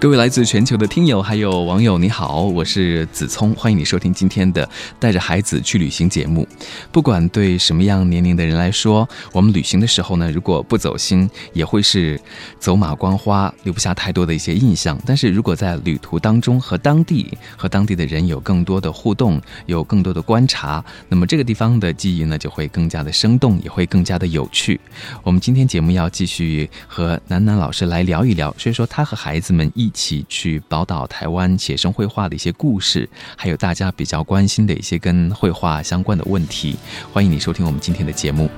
各位来自全球的听友还有网友，你好，我是子聪，欢迎你收听今天的带着孩子去旅行节目。不管对什么样年龄的人来说，我们旅行的时候呢，如果不走心，也会是走马观花，留不下太多的一些印象。但是如果在旅途当中和当地和当地的人有更多的互动，有更多的观察，那么这个地方的记忆呢，就会更加的生动，也会更加的有趣。我们今天节目要继续和楠楠老师来聊一聊，所以说他和孩子们一。一起去宝岛台湾写生绘画的一些故事，还有大家比较关心的一些跟绘画相关的问题。欢迎你收听我们今天的节目。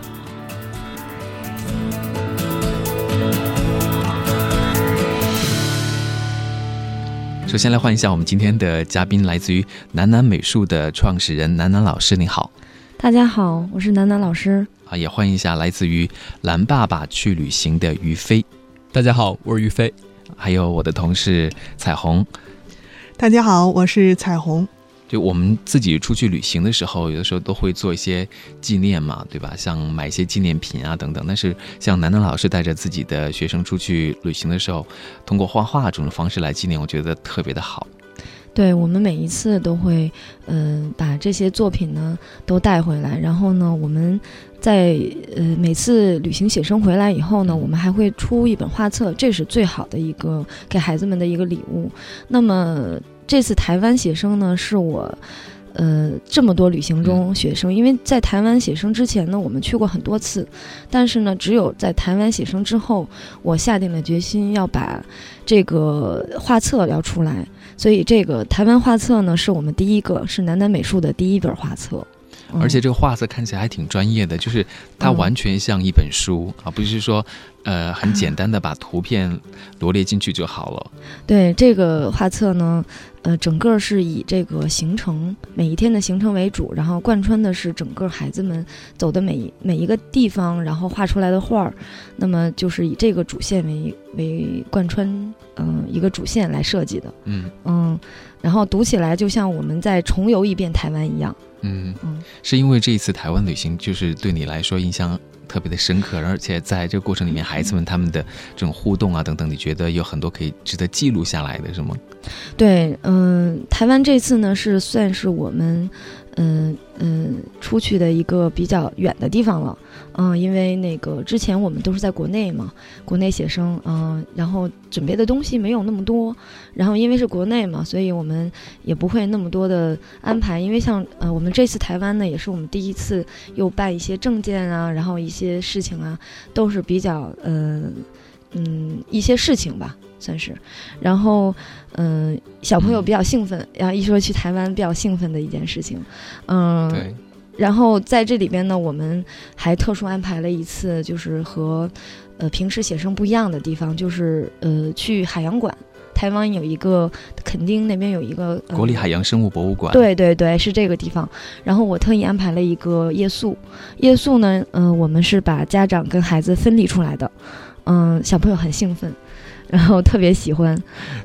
首先来欢迎一下我们今天的嘉宾，来自于南南美术的创始人南南老师，你好。大家好，我是南南老师。啊，也欢迎一下来自于蓝爸爸去旅行的于飞。大家好，我是于飞。还有我的同事彩虹，大家好，我是彩虹。就我们自己出去旅行的时候，有的时候都会做一些纪念嘛，对吧？像买一些纪念品啊等等。但是像楠楠老师带着自己的学生出去旅行的时候，通过画画这种方式来纪念，我觉得特别的好。对我们每一次都会，嗯，把这些作品呢都带回来，然后呢，我们在呃每次旅行写生回来以后呢，我们还会出一本画册，这是最好的一个给孩子们的一个礼物。那么这次台湾写生呢，是我。呃，这么多旅行中写生，因为在台湾写生之前呢，我们去过很多次，但是呢，只有在台湾写生之后，我下定了决心要把这个画册要出来，所以这个台湾画册呢，是我们第一个，是南南美术的第一本画册。而且这个画册看起来还挺专业的，就是它完全像一本书啊，不是说呃很简单的把图片罗列进去就好了。对这个画册呢，呃，整个是以这个行程每一天的行程为主，然后贯穿的是整个孩子们走的每每一个地方，然后画出来的画儿，那么就是以这个主线为为贯穿，嗯，一个主线来设计的。嗯嗯，然后读起来就像我们在重游一遍台湾一样。嗯嗯，是因为这一次台湾旅行，就是对你来说印象特别的深刻，而且在这个过程里面，孩子们他们的这种互动啊等等，你觉得有很多可以值得记录下来的，是吗？对，嗯，台湾这次呢是算是我们。嗯嗯，出去的一个比较远的地方了，嗯，因为那个之前我们都是在国内嘛，国内写生，嗯，然后准备的东西没有那么多，然后因为是国内嘛，所以我们也不会那么多的安排，因为像呃，我们这次台湾呢，也是我们第一次又办一些证件啊，然后一些事情啊，都是比较呃嗯一些事情吧。算是，然后，嗯，小朋友比较兴奋，然后一说去台湾比较兴奋的一件事情，嗯，对，然后在这里边呢，我们还特殊安排了一次，就是和呃平时写生不一样的地方，就是呃去海洋馆，台湾有一个垦丁那边有一个国立海洋生物博物馆，对对对，是这个地方。然后我特意安排了一个夜宿，夜宿呢，嗯，我们是把家长跟孩子分离出来的，嗯，小朋友很兴奋。然后特别喜欢，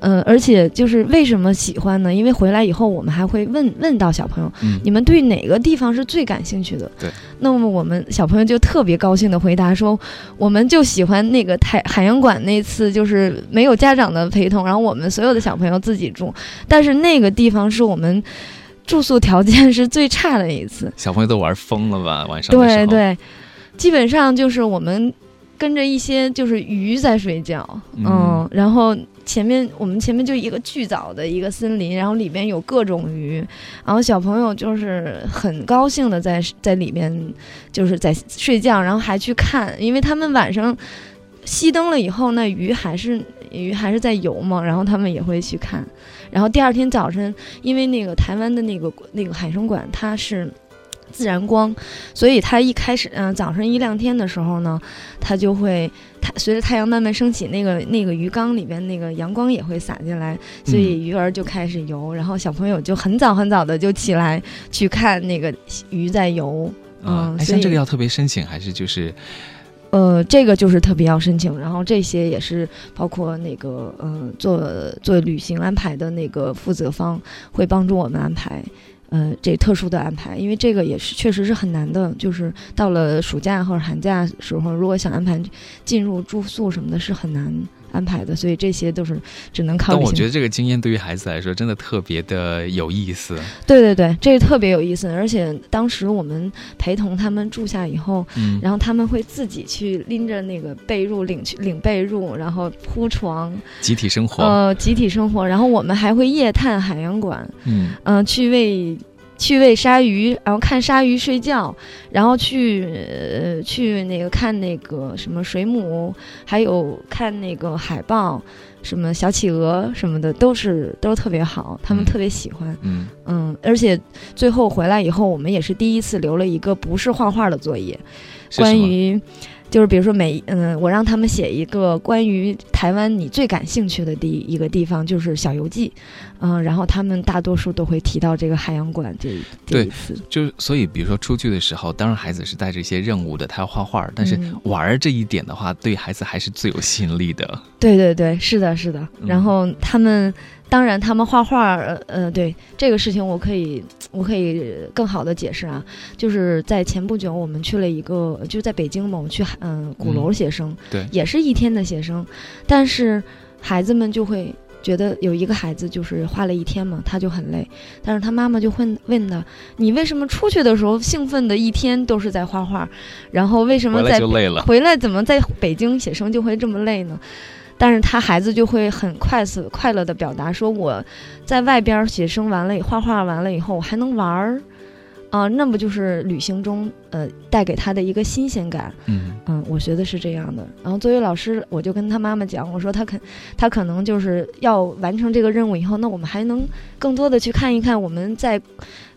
嗯，而且就是为什么喜欢呢？因为回来以后，我们还会问问到小朋友，你们对哪个地方是最感兴趣的？对。那么我们小朋友就特别高兴的回答说，我们就喜欢那个海海洋馆那次，就是没有家长的陪同，然后我们所有的小朋友自己住，但是那个地方是我们住宿条件是最差的一次。小朋友都玩疯了吧？晚上对对，基本上就是我们。跟着一些就是鱼在睡觉，嗯，然后前面我们前面就一个巨早的一个森林，然后里边有各种鱼，然后小朋友就是很高兴的在在里面就是在睡觉，然后还去看，因为他们晚上熄灯了以后，那鱼还是鱼还是在游嘛，然后他们也会去看，然后第二天早晨，因为那个台湾的那个那个海生馆它是。自然光，所以它一开始，嗯、早上一亮天的时候呢，它就会，它随着太阳慢慢升起，那个那个鱼缸里边那个阳光也会洒进来，所以鱼儿就开始游，然后小朋友就很早很早的就起来去看那个鱼在游，嗯，所这个要特别申请，还是就是呃，这个就是特别要申请，然后这些也是包括那个呃做做旅行安排的那个负责方会帮助我们安排。呃，这特殊的安排，因为这个也是确实是很难的，就是到了暑假或者寒假时候，如果想安排进入住宿什么的，是很难安排的，所以这些都是只能靠但我觉得这个经验对于孩子来说真的特别的有意思。对对对，这个特别有意思，而且当时我们陪同他们住下以后，嗯，然后他们会自己去拎着那个被褥领去领被褥，然后铺床，集体生活，呃，集体生活。然后我们还会夜探海洋馆，嗯。嗯、去喂去喂鲨鱼，然后看鲨鱼睡觉，然后去呃去那个看那个什么水母，还有看那个海豹。什么小企鹅什么的都是都特别好，他们嗯特别喜欢。嗯嗯，而且最后回来以后，我们也是第一次留了一个不是画画的作业，关于就是比如说每嗯，我让他们写一个关于台湾你最感兴趣的第一个地方，就是小游记，嗯，然后他们大多数都会提到这个海洋馆这一次，就所以比如说出去的时候，当然孩子是带着一些任务的，他要画画，但是嗯玩儿这一点的话，对孩子还是最有吸引力的。对对对，是的，是的。嗯然后他们，当然他们画画，呃呃，对这个事情我可以，我可以更好的解释啊，就是在前不久我们去了一个，就在北京嘛，我们去嗯、鼓楼嗯写生，对也是一天的写生，但是孩子们就会。觉得有一个孩子就是画了一天嘛，他就很累，但是他妈妈就会问他：“你为什么出去的时候兴奋的一天都是在画画，然后为什么在。回来怎么在北京写生就会这么累呢？但是他孩子就会很快速快乐的表达说，我在外边写生完了，画画完了以后，我还能玩儿，啊、那不就是旅行中呃带给他的一个新鲜感？嗯嗯，我觉得是这样的。然后作为老师，我就跟他妈妈讲，我说他肯他可能就是要完成这个任务以后，那我们还能更多的去看一看我们在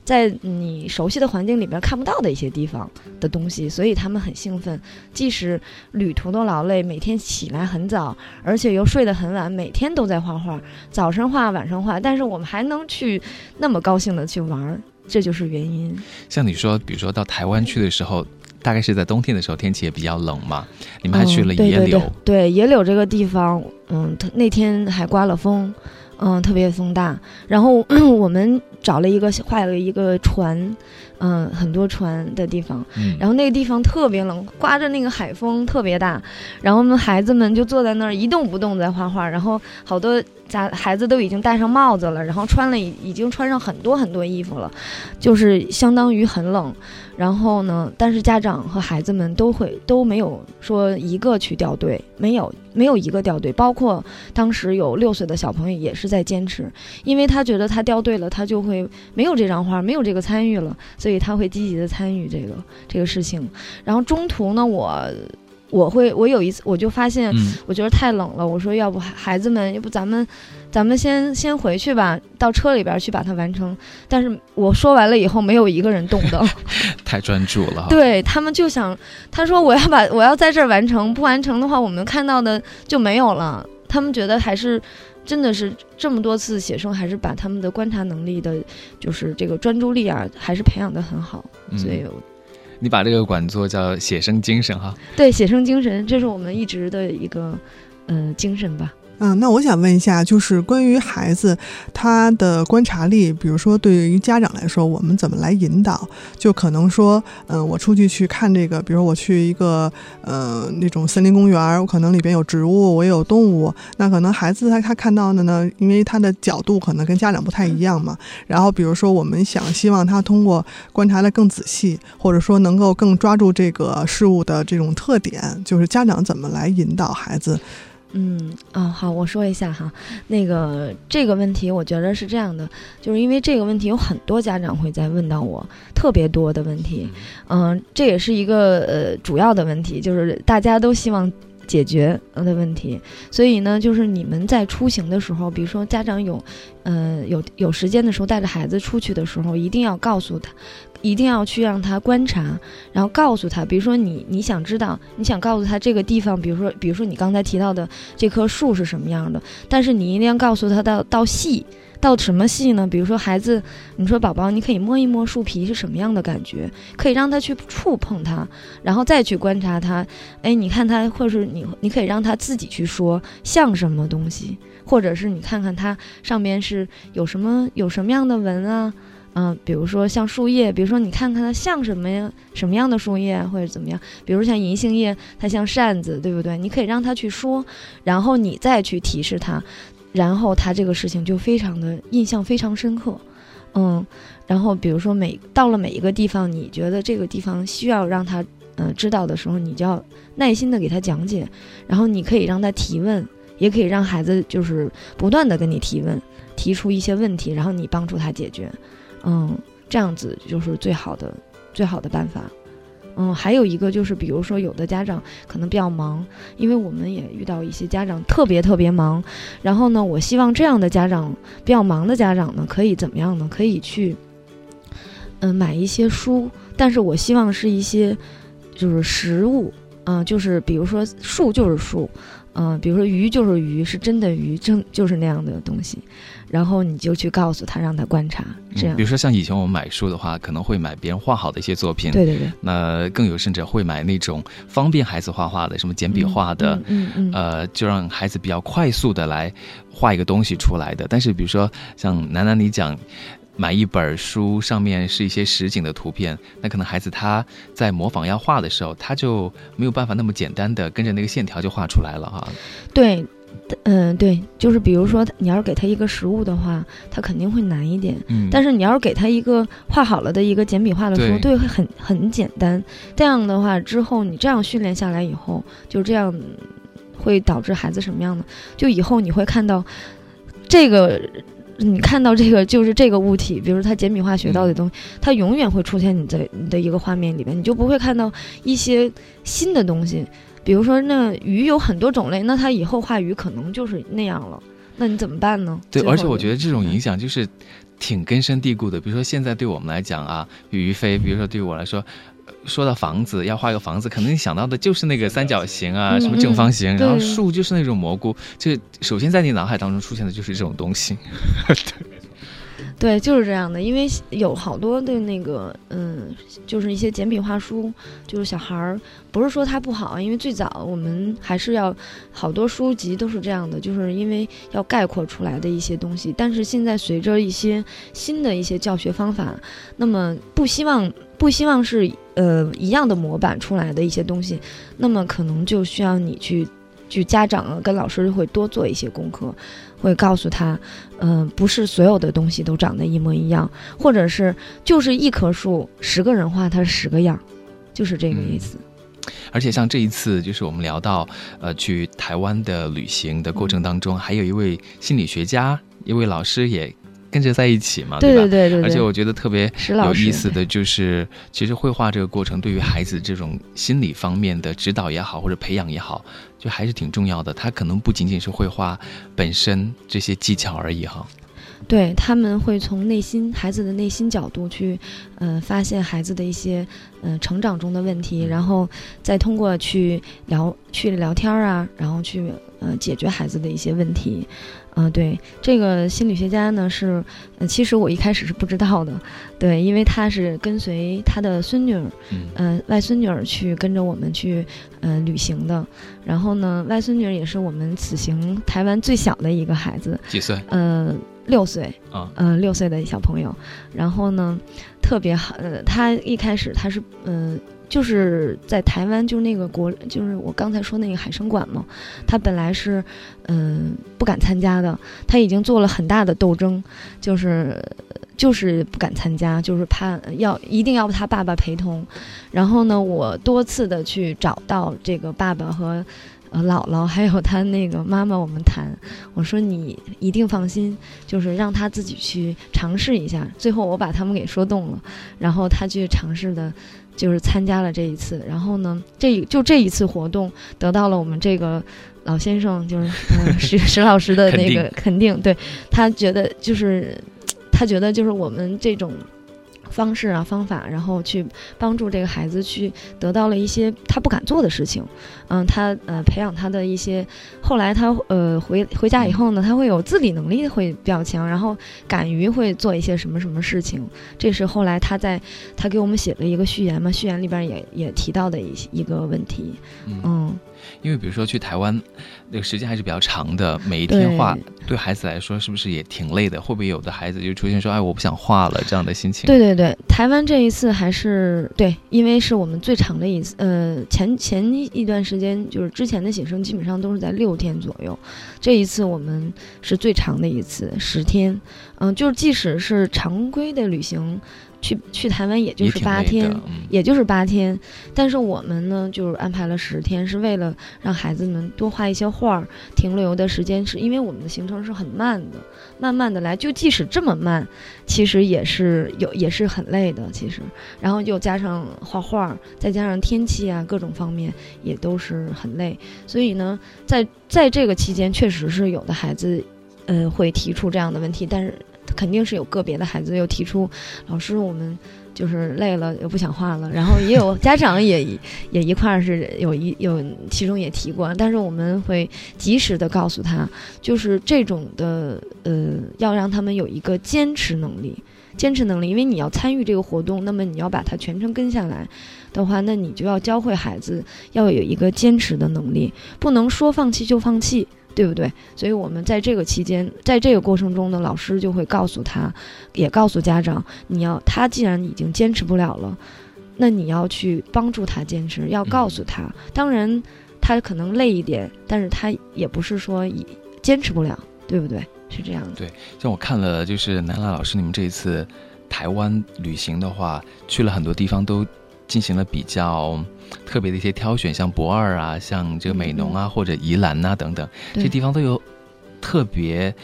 在你熟悉的环境里边看不到的一些地方的东西，所以他们很兴奋。即使旅途都劳累，每天起来很早，而且又睡得很晚，每天都在画画，早上画，晚上画，但是我们还能去那么高兴的去玩儿，这就是原因。像你说，比如说到台湾去的时候，大概是在冬天的时候，天气也比较冷嘛。你们还去了嗯、对野柳，对对对，野柳这个地方，嗯，它那天还刮了风，嗯，特别风大。然后 我们找了一个画了一个船，嗯，很多船的地方。嗯，然后那个地方特别冷，刮着那个海风特别大，然后我们孩子们就坐在那儿一动不动在画画，然后好多家孩子都已经戴上帽子了，然后穿了已已经穿上很多很多衣服了，就是相当于很冷。然后呢，但是家长和孩子们都会都没有说一个去掉队，没有没有一个掉队，包括当时有六岁的小朋友也是在坚持，因为他觉得他掉队了，他就会没有这张画，没有这个参与了，所以他会积极的参与这个这个事情。然后中途呢，我我会我有一次我就发现，嗯我觉得太冷了，我说要不孩孩子们，要不咱们咱们先先回去吧，到车里边去把它完成。但是我说完了以后，没有一个人动的。太专注了。对他们就想，他说我要把我要在这儿完成，不完成的话，我们看到的就没有了。他们觉得还是真的是这么多次写生，还是把他们的观察能力的，就是这个专注力啊，还是培养的很好。嗯所以你把这个管作叫写生精神哈。对写生精神，这是我们一直的一个呃精神吧。嗯，那我想问一下，就是关于孩子他的观察力，比如说对于家长来说，我们怎么来引导？就可能说，嗯、我出去去看这个，比如我去一个呃那种森林公园，我可能里边有植物，我有动物，那可能孩子他他看到的呢，因为他的角度可能跟家长不太一样嘛。然后比如说我们想希望他通过观察的更仔细，或者说能够更抓住这个事物的这种特点，就是家长怎么来引导孩子？嗯啊，好，我说一下哈，那个这个问题，我觉得是这样的，就是因为这个问题有很多家长会在问到我，特别多的问题，嗯、这也是一个呃主要的问题，就是大家都希望解决呃的问题，所以呢，就是你们在出行的时候，比如说家长有，呃有有时间的时候带着孩子出去的时候，一定要告诉他，一定要去让他观察，然后告诉他，比如说你你想知道，你想告诉他这个地方，比如说比如说你刚才提到的这棵树是什么样的，但是你一定要告诉他到到细。到什么细呢？比如说孩子，你说宝宝，你可以摸一摸树皮是什么样的感觉，可以让他去触碰它，然后再去观察它。哎，你看它，或者是你，你可以让他自己去说像什么东西，或者是你看看它上面是有什么有什么样的纹啊，嗯，比如说像树叶，比如说你看看它像什么呀，什么样的树叶或者怎么样，比如像银杏叶，它像扇子，对不对？你可以让他去说，然后你再去提示他。然后他这个事情就非常的印象非常深刻，嗯，然后比如说每到了每一个地方，你觉得这个地方需要让他嗯知道的时候，你就要耐心的给他讲解，然后你可以让他提问，也可以让孩子就是不断的跟你提问，提出一些问题，然后你帮助他解决，嗯，这样子就是最好的最好的办法。嗯，还有一个就是，比如说有的家长可能比较忙，因为我们也遇到一些家长特别特别忙。然后呢，我希望这样的家长比较忙的家长呢，可以怎么样呢？可以去，嗯，买一些书，但是我希望是一些就是实物，嗯，就是比如说树就是树，嗯，比如说鱼就是鱼，是真的鱼，真就是那样的东西。然后你就去告诉他，让他观察，这样。比如说像以前我们买书的话，可能会买别人画好的一些作品。对对对。那更有甚者会买那种方便孩子画画的，什么简笔画的，嗯嗯。呃，就让孩子比较快速的来画一个东西出来的。但是比如说像楠楠你讲，买一本书上面是一些实景的图片，那可能孩子他在模仿要画的时候，他就没有办法那么简单的跟着那个线条就画出来了哈。对。嗯，对，就是比如说，你要是给他一个实物的话，他肯定会难一点。嗯，但是你要是给他一个画好了的一个简笔画的书，对，会很很简单。这样的话，之后你这样训练下来以后，就这样会导致孩子什么样的？就以后你会看到这个，你看到这个就是这个物体，比如它简笔画学到的东西，它永远会出现你在你的一个画面里面，你就不会看到一些新的东西。比如说，那鱼有很多种类，那它以后画鱼可能就是那样了，那你怎么办呢？对，而且我觉得这种影响就是挺根深蒂固的。比如说，现在对我们来讲啊，于飞，比如说对于我来说，说到房子要画一个房子，可能你想到的就是那个三角形啊，什么正方形，然后树就是那种蘑菇，就首先在你脑海当中出现的就是这种东西。对，就是这样的，因为有好多的那个，嗯，就是一些简笔画书，就是小孩儿，不是说他不好，因为最早我们还是要好多书籍都是这样的，就是因为要概括出来的一些东西。但是现在随着一些新的一些教学方法，那么不希望不希望是呃一样的模板出来的一些东西，那么可能就需要你去。就家长啊，跟老师会多做一些功课，会告诉他，嗯，不是所有的东西都长得一模一样，或者是就是一棵树，十个人画它十个样，就是这个意思。而且像这一次，就是我们聊到，呃，去台湾的旅行的过程当中，还有一位心理学家，一位老师也。跟着在一起嘛，对吧？对对对。而且我觉得特别有意思的就是，其实绘画这个过程对于孩子这种心理方面的指导也好，或者培养也好，就还是挺重要的。他可能不仅仅是绘画本身这些技巧而已哈。对他们会从内心孩子的内心角度去，呃，发现孩子的一些嗯成长中的问题，然后再通过去聊去聊天啊，然后去呃解决孩子的一些问题。嗯，对，这个心理学家呢是，呃其实我一开始是不知道的，对，因为他是跟随他的孙女儿，嗯，外孙女儿去跟着我们去，呃，旅行的。然后呢，外孙女儿也是我们此行台湾最小的一个孩子，几岁？嗯，六岁啊，嗯，六岁的小朋友。然后呢，特别好，呃，他一开始他是，嗯。就是在台湾，就是那个国，就是我刚才说那个海生馆嘛，他本来是，嗯，不敢参加的，他已经做了很大的斗争，就是，就是不敢参加，就是怕要一定要他爸爸陪同，然后呢，我多次的去找到这个爸爸和，呃，姥姥还有他那个妈妈，我们谈，我说你一定放心，就是让他自己去尝试一下，最后我把他们给说动了，然后他去尝试的。就是参加了这一次，然后呢，这就这一次活动得到了我们这个老先生，就是 石石老师的那个肯定，对。他觉得就是他觉得就是我们这种方式啊方法，然后去帮助这个孩子去得到了一些他不敢做的事情，嗯，他呃培养他的一些，后来他呃回回家以后呢，他会有自理能力会比较强，然后敢于会做一些什么什么事情，这是后来他在他给我们写了一个序言嘛，序言里边也也提到的一一个问题，嗯。因为比如说去台湾，那个时间还是比较长的，每一天画对孩子来说是不是也挺累的？会不会有的孩子就出现说：“哎，我不想画了”这样的心情？对对对，台湾这一次还是对，因为是我们最长的一次。呃，前前一段时间就是之前的写生基本上都是在六天左右，这一次我们是最长的一次，十天。嗯，就是即使是常规的旅行。去去台湾也就是八天，也就是八天，但是我们呢就是安排了十天，是为了让孩子们多画一些画儿。停留的时间是因为我们的行程是很慢的，慢慢的来。就即使这么慢，其实也是有也是很累的。其实，然后又加上画画，再加上天气啊各种方面也都是很累。所以呢，在在这个期间，确实是有的孩子，呃，会提出这样的问题，但是。肯定是有个别的孩子又提出，老师，我们就是累了，又不想画了。然后也有家长也 也一块儿是有一有，其中也提过。但是我们会及时的告诉他，就是这种的呃，要让他们有一个坚持能力，坚持能力。因为你要参与这个活动，那么你要把它全程跟下来的话，那你就要教会孩子要有一个坚持的能力，不能说放弃就放弃。对不对？所以我们在这个期间，在这个过程中呢，老师就会告诉他，也告诉家长，你要他既然已经坚持不了了，那你要去帮助他坚持，要告诉他。当然，他可能累一点，但是他也不是说坚持不了，对不对？是这样的。对，像我看了，就是南拉老师你们这一次台湾旅行的话，去了很多地方都。进行了比较特别的一些挑选，像博二啊，像这个美浓啊，或者宜兰呐等等，这地方都有特别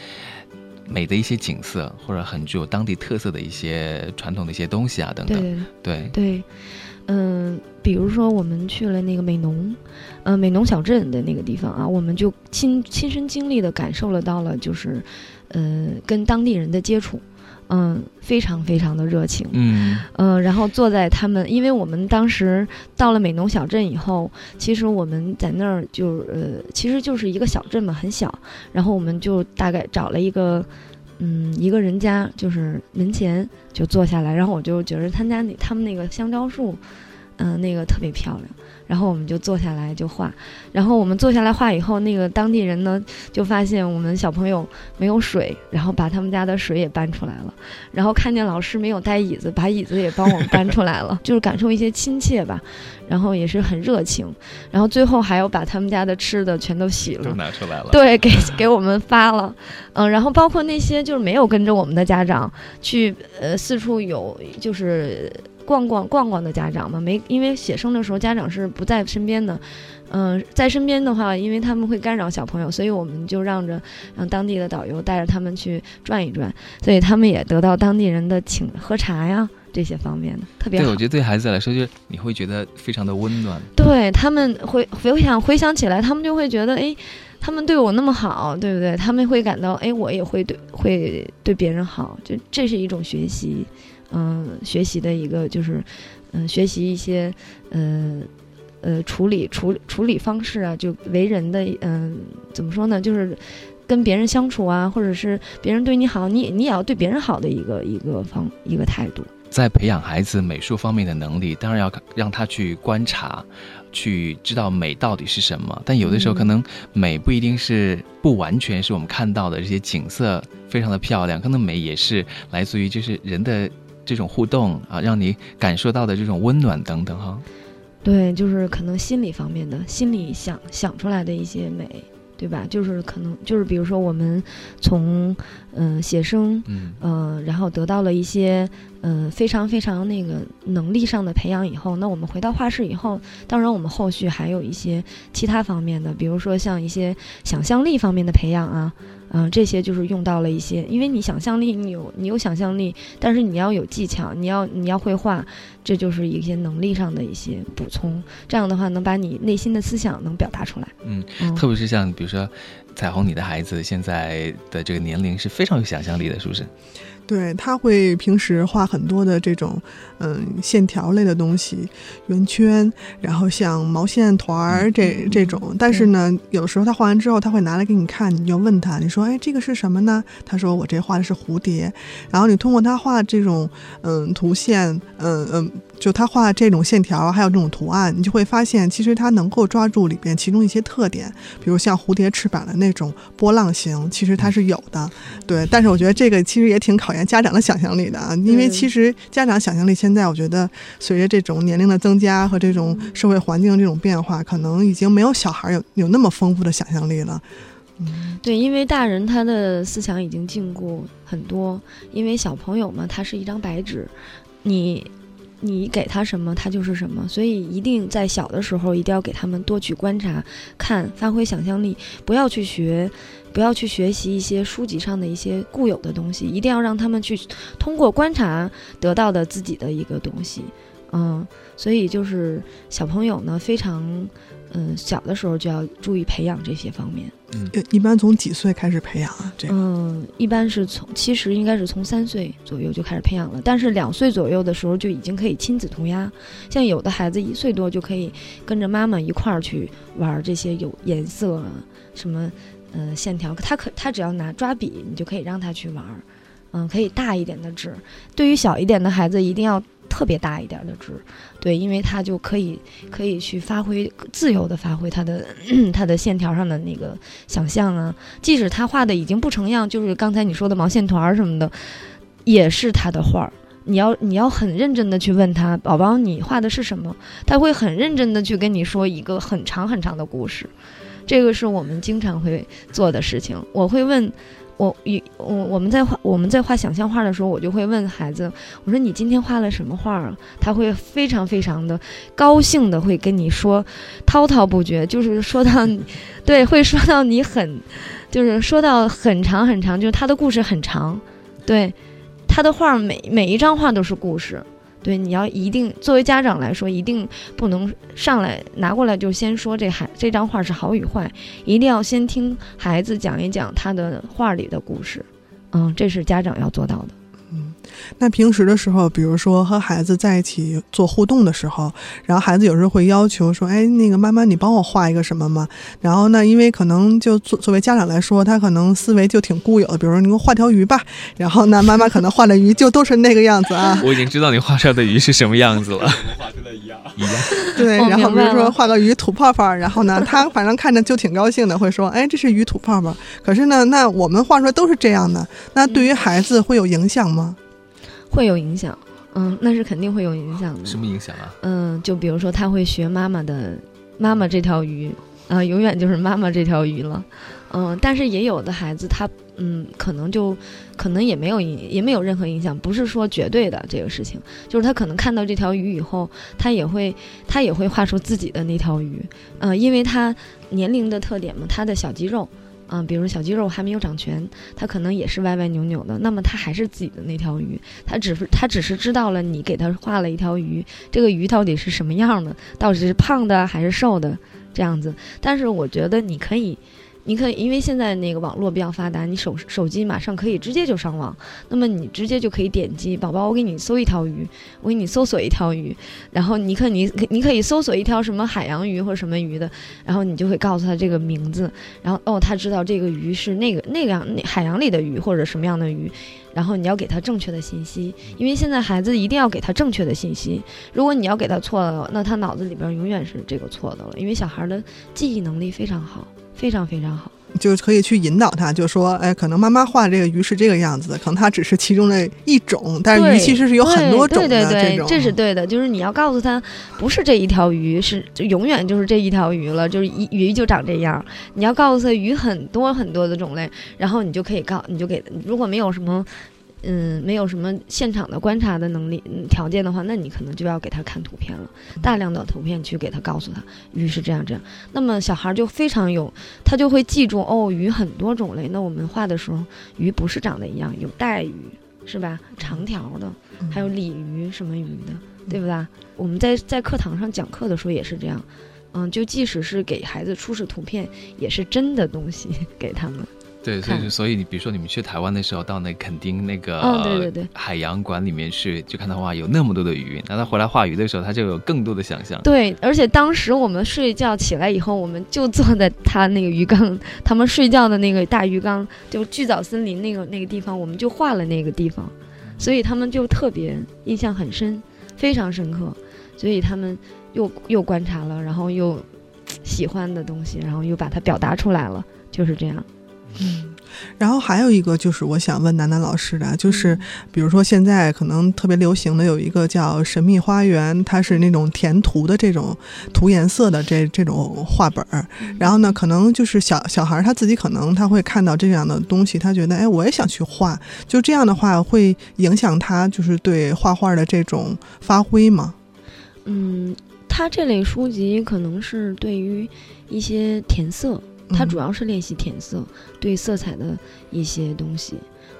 美的一些景色，或者很具有当地特色的一些传统的一些东西啊等等。对对，嗯，比如说我们去了那个美浓，呃，美浓小镇的那个地方啊，我们就亲亲身经历的感受了到了，就是呃，跟当地人的接触。嗯，非常非常的热情。嗯，呃，然后坐在他们，因为我们当时到了美浓小镇以后，其实我们在那儿就呃，其实就是一个小镇嘛，很小。然后我们就大概找了一个，嗯，一个人家，就是门前就坐下来。然后我就觉得他家那他们那个香蕉树，嗯，那个特别漂亮。然后我们就坐下来就画，然后我们坐下来画以后，那个当地人呢就发现我们小朋友没有水，然后把他们家的水也搬出来了，然后看见老师没有带椅子，把椅子也帮我们搬出来了，就是感受一些亲切吧，然后也是很热情，然后最后还要把他们家的吃的全都洗了，都拿出来了，对，给给我们发了，嗯，然后包括那些就是没有跟着我们的家长去，呃，四处有就是。逛逛逛逛的家长嘛，没因为写生的时候家长是不在身边的，嗯，在身边的话，因为他们会干扰小朋友，所以我们就让着让当地的导游带着他们去转一转，所以他们也得到当地人的请喝茶呀这些方面的特别好。对，我觉得对孩子来说，就是你会觉得非常的温暖。对他们回回想回想起来，他们就会觉得，哎，他们对我那么好，对不对？他们会感到，哎，我也会对会对别人好，就这是一种学习。嗯，学习的一个就是，嗯，学习一些，呃，呃，处理处处理方式啊，就为人的，嗯，怎么说呢？就是跟别人相处啊，或者是别人对你好，你你也要对别人好的一个一个方一个态度。在培养孩子美术方面的能力，当然要让他去观察，去知道美到底是什么。但有的时候，可能美不一定是不完全是我们看到的这些景色非常的漂亮，可能美也是来自于就是人的。这种互动啊，让你感受到的这种温暖等等哈，对，就是可能心理方面的，心里想想出来的一些美，对吧？就是可能就是比如说我们从嗯写生，嗯呃，然后得到了一些嗯非常非常那个能力上的培养以后，那我们回到画室以后，当然我们后续还有一些其他方面的，比如说像一些想象力方面的培养啊。嗯，这些就是用到了一些，因为你想象力，你有你有想象力，但是你要有技巧，你要你要会画，这就是一些能力上的一些补充。这样的话，能把你内心的思想能表达出来。嗯，特别是像比如说，彩虹，你的孩子现在的这个年龄是非常有想象力的，是不是？对他会平时画很多的这种嗯线条类的东西，圆圈，然后像毛线团儿这这种。但是呢，有时候他画完之后，他会拿来给你看，你就问他，你说哎这个是什么呢？他说我这画的是蝴蝶。然后你通过他画这种嗯图线，嗯嗯，就他画这种线条，还有这种图案，你就会发现其实他能够抓住里边其中一些特点，比如像蝴蝶翅膀的那种波浪形，其实它是有的。对，但是我觉得这个其实也挺考验家长的想象力的啊，因为其实家长想象力现在我觉得随着这种年龄的增加和这种社会环境这种变化，可能已经没有小孩有有那么丰富的想象力了。嗯，对，因为大人他的思想已经禁锢很多，因为小朋友嘛，他是一张白纸，你你给他什么，他就是什么，所以一定在小的时候一定要给他们多去观察、看，发挥想象力，不要去学。不要去学习一些书籍上的一些固有的东西，一定要让他们去通过观察得到的自己的一个东西，嗯，所以就是小朋友呢，非常嗯小的时候就要注意培养这些方面。嗯，一般从几岁开始培养啊？这个嗯，一般是从其实应该是从三岁左右就开始培养了，但是两岁左右的时候就已经可以亲子涂鸦，像有的孩子一岁多就可以跟着妈妈一块儿去玩这些有颜色什么。嗯，线条，他可他只要拿抓笔，你就可以让他去玩儿。嗯，可以大一点的纸，对于小一点的孩子，一定要特别大一点的纸。对，因为他就可以可以去发挥自由的发挥他的 他的线条上的那个想象啊。即使他画的已经不成样，就是刚才你说的毛线团儿什么的，也是他的画儿。你要你要很认真的去问他，宝宝，你画的是什么？他会很认真的去跟你说一个很长很长的故事。这个是我们经常会做的事情。我会问，我与我我们在画我们在画想象画的时候，我就会问孩子，我说你今天画了什么画啊？他会非常非常的高兴的会跟你说滔滔不绝，就是说到，对，会说到你很，就是说到很长很长，就是他的故事很长，对，他的画每每一张画都是故事。对，你要一定作为家长来说，一定不能上来拿过来就先说这孩这张画是好与坏，一定要先听孩子讲一讲他的画里的故事，嗯，这是家长要做到的。那平时的时候，比如说和孩子在一起做互动的时候，然后孩子有时候会要求说：“哎，那个妈妈，你帮我画一个什么吗？”然后呢，因为可能就作作为家长来说，他可能思维就挺固有的，比如说你给我画条鱼吧。然后呢，妈妈可能画的鱼就都是那个样子啊。我已经知道你画出来的鱼是什么样子了，画出来一样一样。对，然后比如说画个鱼吐泡泡，然后呢，他反正看着就挺高兴的，会说：“哎，这是鱼吐泡泡。”可是呢，那我们画出来都是这样的，那对于孩子会有影响吗？会有影响，嗯，那是肯定会有影响的。什么影响啊？嗯，就比如说他会学妈妈的，妈妈这条鱼，啊，永远就是妈妈这条鱼了，嗯。但是也有的孩子他，嗯，可能就，可能也没有影，也没有任何影响，不是说绝对的这个事情，就是他可能看到这条鱼以后，他也会，他也会画出自己的那条鱼，嗯，因为他年龄的特点嘛，他的小肌肉。嗯，比如小肌肉还没有长全，它可能也是歪歪扭扭的。那么它还是自己的那条鱼，它只是它只是知道了你给它画了一条鱼，这个鱼到底是什么样的，到底是胖的还是瘦的这样子。但是我觉得你可以。你可以，因为现在那个网络比较发达，你手手机马上可以直接就上网，那么你直接就可以点击宝宝，我给你搜一条鱼，我给你搜索一条鱼，然后你可你你可以搜索一条什么海洋鱼或者什么鱼的，然后你就会告诉他这个名字，然后哦，他知道这个鱼是那个那个样海洋里的鱼或者什么样的鱼，然后你要给他正确的信息，因为现在孩子一定要给他正确的信息，如果你要给他错了，那他脑子里边永远是这个错的了，因为小孩的记忆能力非常好。非常非常好，就可以去引导他，就说，哎，可能妈妈画这个鱼是这个样子的，可能它只是其中的一种，但是鱼其实是有很多种的。对对对，这是对的，就是你要告诉他，不是这一条鱼，是就永远就是这一条鱼了，就是一鱼就长这样。你要告诉他鱼很多很多的种类，然后你就可以告，你就给，如果没有什么。嗯，没有什么现场的观察的能力条件的话，那你可能就要给他看图片了，大量的图片去给他告诉他鱼是这样这样。那么小孩就非常有，他就会记住哦，鱼很多种类。那我们画的时候，鱼不是长得一样，有带鱼是吧？长条的，还有鲤鱼什么鱼的，对不对？我们在在课堂上讲课的时候也是这样。嗯，就即使是给孩子出示图片，也是真的东西 给他们。对，所以所以你比如说你们去台湾的时候，到那垦丁那个、哦对对对海洋馆里面去，就看到哇有那么多的鱼，那他回来画鱼的时候，他就有更多的想象。对，而且当时我们睡觉起来以后，我们就坐在他那个鱼缸，他们睡觉的那个大鱼缸，就巨藻森林那个那个地方，我们就画了那个地方，所以他们就特别印象很深，非常深刻，所以他们又又观察了，然后又喜欢的东西，然后又把它表达出来了，就是这样。然后还有一个就是我想问楠楠老师的，嗯就是比如说现在可能特别流行的有一个叫《神秘花园》，它是那种填涂的这种涂颜色的这这种画本儿。然后呢，可能就是小小孩儿他自己可能他会看到这样的东西，他觉得哎，我也想去画。就这样的话，会影响他就是对画画的这种发挥吗？嗯，他这类书籍可能是对于一些填色，它嗯主要是练习填色，对色彩的一些东西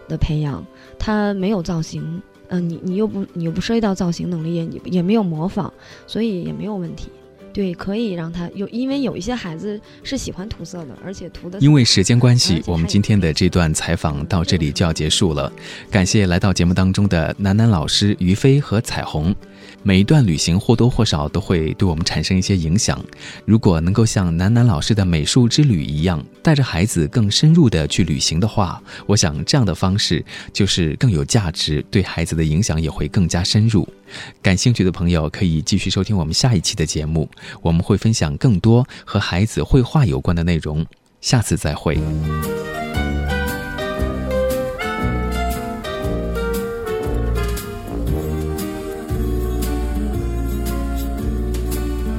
的培养。它没有造型，嗯、你你又不你又不涉及到造型能力，也也没有模仿，所以也没有问题。对，可以让他有，因为有一些孩子是喜欢涂色的，而且涂的因为时间关系，我们今天的这段采访到这里就要结束了。感谢来到节目当中的楠楠老师于飞和彩虹。每一段旅行或多或少都会对我们产生一些影响。如果能够像楠楠老师的美术之旅一样，带着孩子更深入的去旅行的话，我想这样的方式就是更有价值，对孩子的影响也会更加深入。感兴趣的朋友可以继续收听我们下一期的节目，我们会分享更多和孩子绘画有关的内容。下次再会。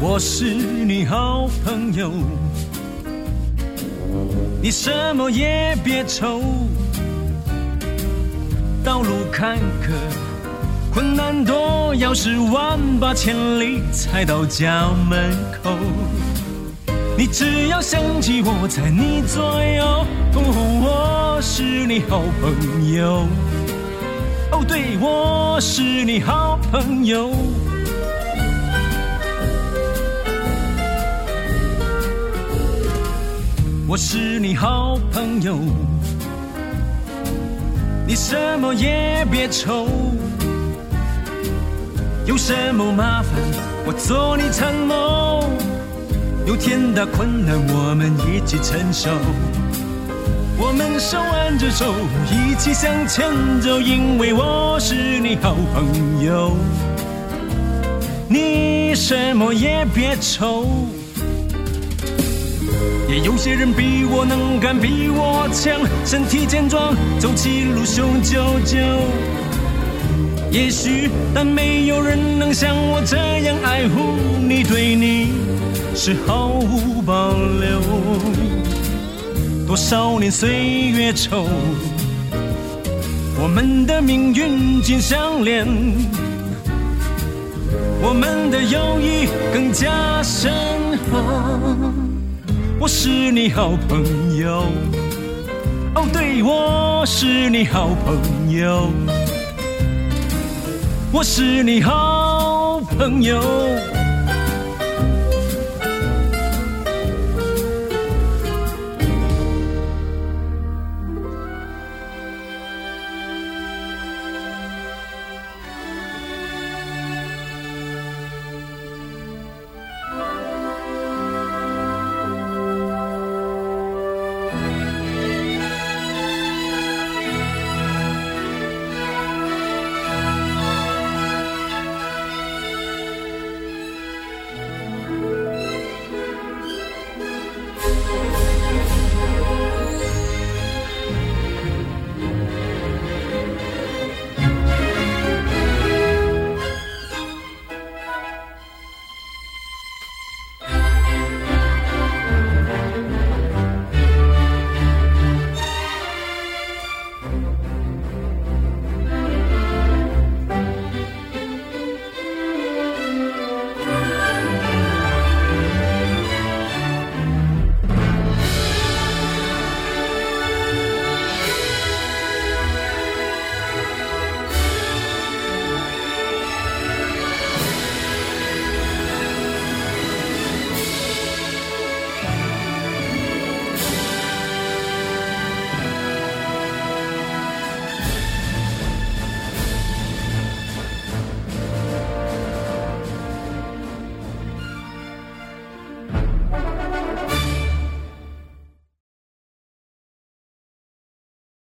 我是你好朋友，你什么也别愁。道路坎坷，困难多，要是万八千里才到家门口。你只要想起我在你左右，哦，我是你好朋友。哦，对，我是你好朋友。我是你好朋友，你什么也别愁，有什么麻烦我做你参谋，有天大困难我们一起承受，我们手挽着手一起向前走，因为我是你好朋友，你什么也别愁。也有些人比我能干，比我强，身体健壮，走起路雄赳赳。也许，但没有人能像我这样爱护你，对你是毫无保留。多少年岁月稠，我们的命运紧相连，我们的友谊更加深厚。我是你好朋友，哦，对，我是你好朋友，我是你好朋友。